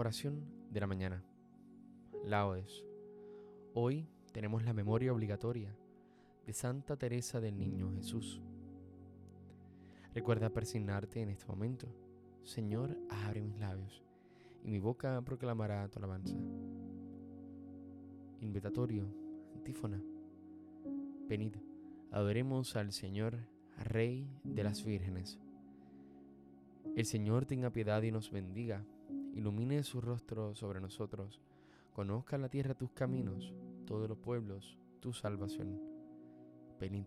Oración de la mañana. Laudes. Hoy tenemos la memoria obligatoria de Santa Teresa del Niño Jesús. Recuerda persignarte en este momento. Señor, abre mis labios y mi boca proclamará tu alabanza. Invitatorio, antífona. Venid, adoremos al Señor, Rey de las vírgenes. El Señor tenga piedad y nos bendiga, ilumine su rostro sobre nosotros, conozca la tierra tus caminos, todos los pueblos tu salvación. Venid,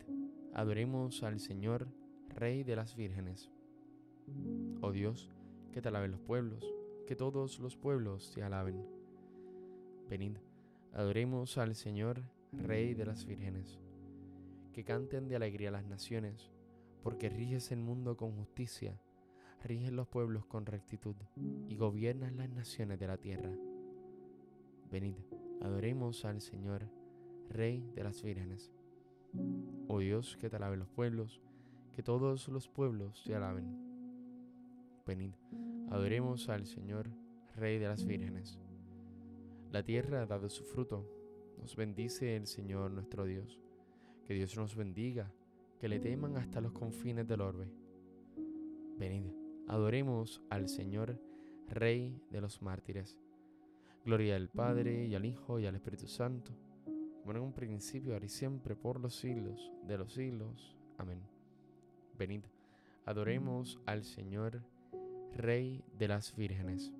adoremos al Señor, Rey de las vírgenes. Oh Dios, que te alaben los pueblos, que todos los pueblos te alaben. Venid, adoremos al Señor, Rey de las vírgenes. Que canten de alegría las naciones, porque riges el mundo con justicia riges los pueblos con rectitud y gobiernas las naciones de la tierra. Venid, adoremos al Señor, Rey de las vírgenes. Oh Dios, que te alaben los pueblos, que todos los pueblos te alaben. Venid, adoremos al Señor, Rey de las vírgenes. La tierra ha dado su fruto, nos bendice el Señor nuestro Dios. Que Dios nos bendiga, que le teman hasta los confines del orbe. Venid, Adoremos al Señor, Rey de los mártires. Gloria al Padre y al Hijo y al Espíritu Santo, como en un principio, ahora y siempre, por los siglos de los siglos. Amén. Venid, adoremos al Señor, Rey de las vírgenes.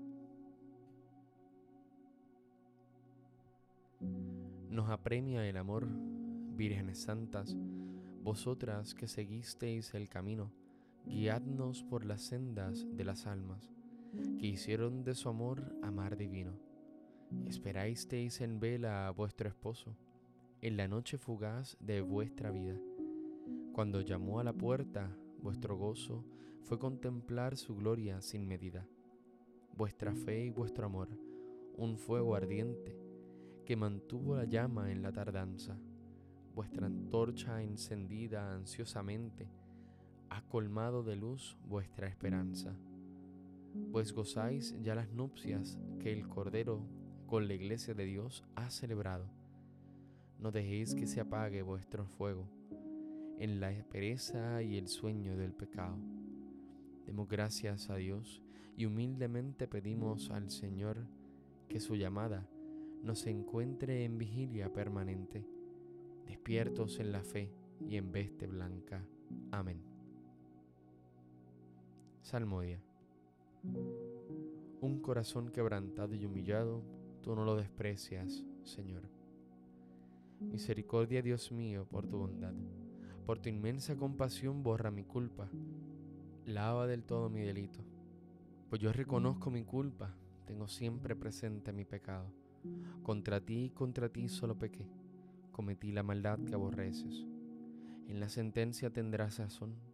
Nos apremia el amor, vírgenes santas, vosotras que seguisteis el camino guiadnos por las sendas de las almas, que hicieron de su amor amar divino. Esperasteis en vela a vuestro esposo, en la noche fugaz de vuestra vida. Cuando llamó a la puerta, vuestro gozo fue contemplar su gloria sin medida. Vuestra fe y vuestro amor, un fuego ardiente, que mantuvo la llama en la tardanza. Vuestra antorcha encendida ansiosamente, ha colmado de luz vuestra esperanza, pues gozáis ya las nupcias que el Cordero con la iglesia de Dios ha celebrado. No dejéis que se apague vuestro fuego en la pereza y el sueño del pecado. Demos gracias a Dios y humildemente pedimos al Señor que su llamada nos encuentre en vigilia permanente, despiertos en la fe y en veste blanca. Amén. Salmodia. Un corazón quebrantado y humillado, tú no lo desprecias, Señor. Misericordia, Dios mío, por tu bondad. Por tu inmensa compasión borra mi culpa. Lava del todo mi delito. Pues yo reconozco mi culpa, tengo siempre presente mi pecado. Contra ti y contra ti solo pequé. Cometí la maldad que aborreces. En la sentencia tendrás razón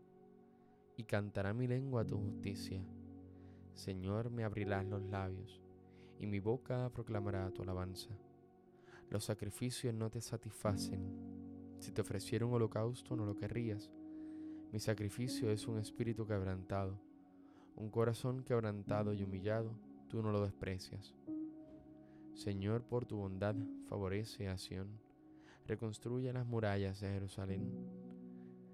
y cantará mi lengua tu justicia. Señor, me abrirás los labios, y mi boca proclamará tu alabanza. Los sacrificios no te satisfacen. Si te ofreciera un holocausto, no lo querrías. Mi sacrificio es un espíritu quebrantado, un corazón quebrantado y humillado, tú no lo desprecias. Señor, por tu bondad, favorece a Sión, reconstruye las murallas de Jerusalén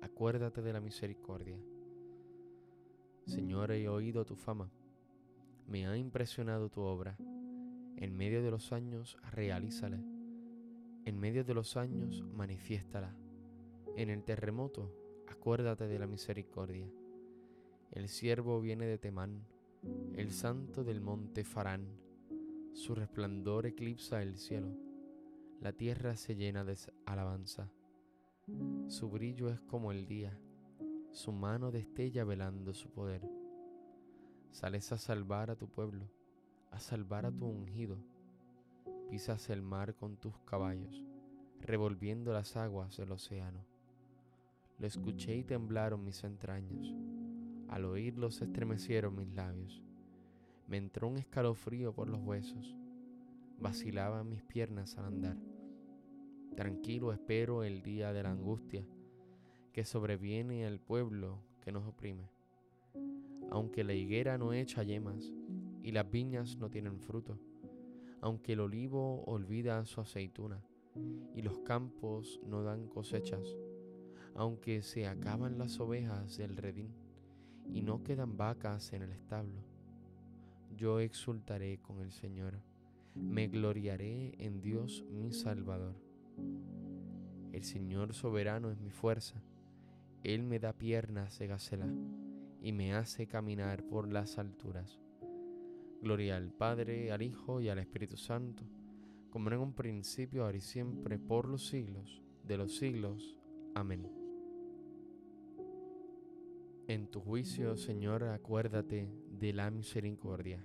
acuérdate de la misericordia. Señor, he oído tu fama, me ha impresionado tu obra. En medio de los años, realízala en medio de los años, manifiéstala. En el terremoto, acuérdate de la misericordia. El siervo viene de Temán, el santo del monte Farán. Su resplandor eclipsa el cielo. La tierra se llena de alabanza. Su brillo es como el día. Su mano destella velando su poder. Sales a salvar a tu pueblo, a salvar a tu ungido pisas el mar con tus caballos, revolviendo las aguas del océano. Lo escuché y temblaron mis entrañas, al oírlo se estremecieron mis labios. Me entró un escalofrío por los huesos, vacilaban mis piernas al andar. Tranquilo espero el día de la angustia que sobreviene al pueblo que nos oprime. Aunque la higuera no echa yemas y las viñas no tienen fruto, aunque el olivo olvida su aceituna y los campos no dan cosechas, aunque se acaban las ovejas del redín y no quedan vacas en el establo, yo exultaré con el Señor, me gloriaré en Dios mi Salvador. El Señor soberano es mi fuerza, Él me da piernas de gacela y me hace caminar por las alturas. Gloria al Padre, al Hijo y al Espíritu Santo, como en un principio, ahora y siempre, por los siglos de los siglos. Amén. En tu juicio, Señor, acuérdate de la misericordia.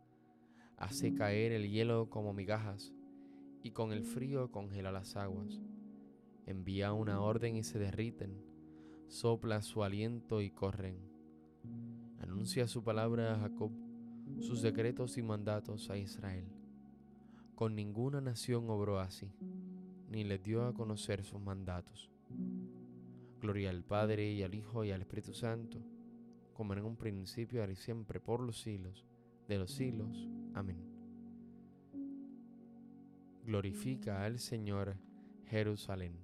hace caer el hielo como migajas, y con el frío congela las aguas. Envía una orden y se derriten, sopla su aliento y corren anuncia su palabra a Jacob, sus decretos y mandatos a Israel. Con ninguna nación obró así, ni le dio a conocer sus mandatos. Gloria al Padre y al Hijo y al Espíritu Santo, como en un principio, y siempre, por los siglos de los siglos. Amén. Glorifica al Señor Jerusalén.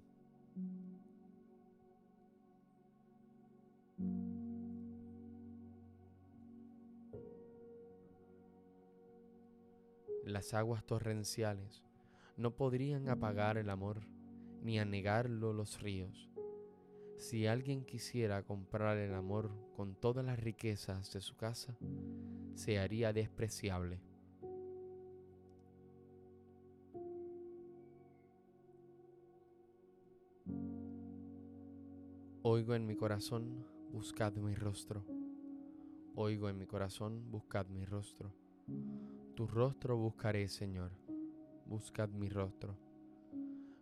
Las aguas torrenciales no podrían apagar el amor ni anegarlo los ríos. Si alguien quisiera comprar el amor con todas las riquezas de su casa, se haría despreciable. Oigo en mi corazón, buscad mi rostro. Oigo en mi corazón, buscad mi rostro. Tu rostro buscaré, Señor. Buscad mi rostro.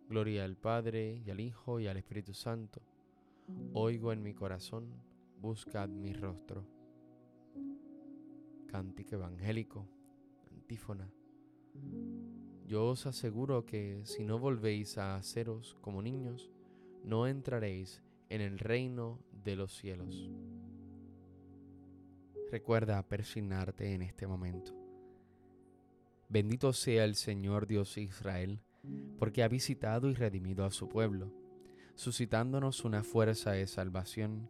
Gloria al Padre y al Hijo y al Espíritu Santo. Oigo en mi corazón, buscad mi rostro. Cántico evangélico, antífona. Yo os aseguro que si no volvéis a haceros como niños, no entraréis en el reino de los cielos. Recuerda persignarte en este momento. Bendito sea el Señor Dios Israel, porque ha visitado y redimido a su pueblo, suscitándonos una fuerza de salvación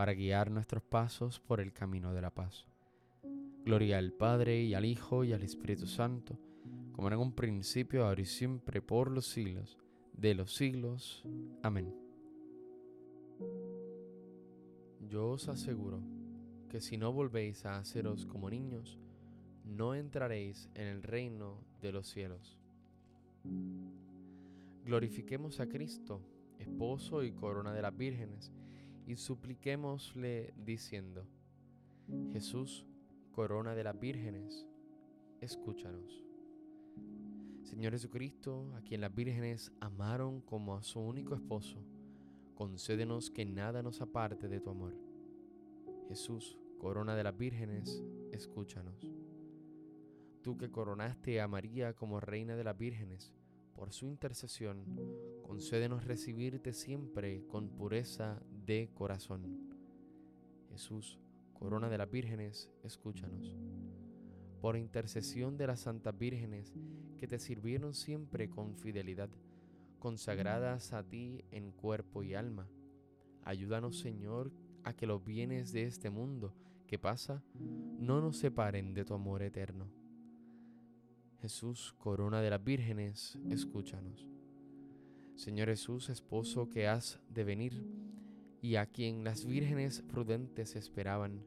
para guiar nuestros pasos por el camino de la paz. Gloria al Padre y al Hijo y al Espíritu Santo, como en un principio, ahora y siempre, por los siglos de los siglos. Amén. Yo os aseguro que si no volvéis a haceros como niños, no entraréis en el reino de los cielos. Glorifiquemos a Cristo, esposo y corona de las vírgenes, y supliquémosle diciendo, Jesús, corona de las vírgenes, escúchanos. Señor Jesucristo, a quien las vírgenes amaron como a su único esposo, concédenos que nada nos aparte de tu amor. Jesús, corona de las vírgenes, escúchanos. Tú que coronaste a María como reina de las vírgenes, por su intercesión, concédenos recibirte siempre con pureza de corazón. Jesús, corona de las vírgenes, escúchanos. Por intercesión de las santas vírgenes que te sirvieron siempre con fidelidad, consagradas a ti en cuerpo y alma, ayúdanos Señor a que los bienes de este mundo que pasa no nos separen de tu amor eterno Jesús, corona de las vírgenes, escúchanos. Señor Jesús, esposo que has de venir, y a quien las vírgenes prudentes esperaban,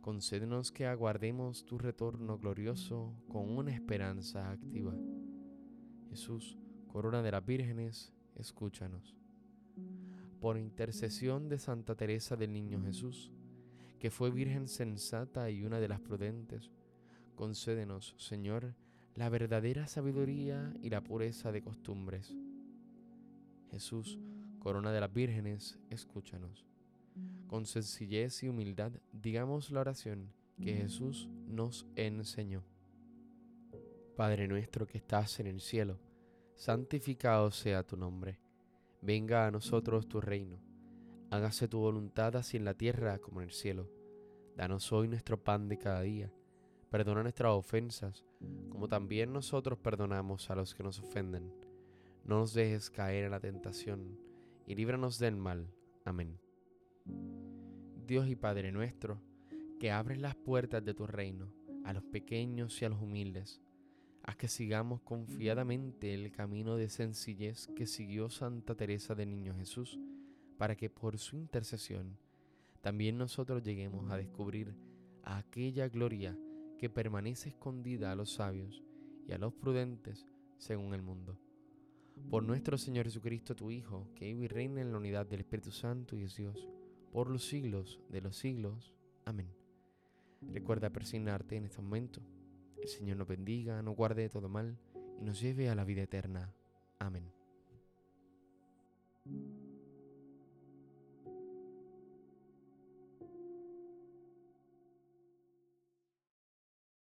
concédenos que aguardemos tu retorno glorioso con una esperanza activa. Jesús, corona de las vírgenes, escúchanos. Por intercesión de Santa Teresa del Niño Jesús, que fue virgen sensata y una de las prudentes, concédenos, Señor, la verdadera sabiduría y la pureza de costumbres. Jesús, corona de las vírgenes, escúchanos. Con sencillez y humildad digamos la oración que Jesús nos enseñó. Padre nuestro que estás en el cielo, santificado sea tu nombre. Venga a nosotros tu reino. Hágase tu voluntad así en la tierra como en el cielo. Danos hoy nuestro pan de cada día Perdona nuestras ofensas, como también nosotros perdonamos a los que nos ofenden. No nos dejes caer en la tentación, y líbranos del mal. Amén. Dios y Padre nuestro, que abres las puertas de tu reino a los pequeños y a los humildes, haz que sigamos confiadamente el camino de sencillez que siguió Santa Teresa de Niño Jesús, para que por su intercesión también nosotros lleguemos a descubrir aquella gloria que permanece escondida a los sabios y a los prudentes según el mundo. Por nuestro Señor Jesucristo, tu Hijo, que vive y reina en la unidad del Espíritu Santo y es Dios, por los siglos de los siglos. Amén. Recuerda persignarte en este momento. El Señor nos bendiga, nos guarde de todo mal y nos lleve a la vida eterna. Amén.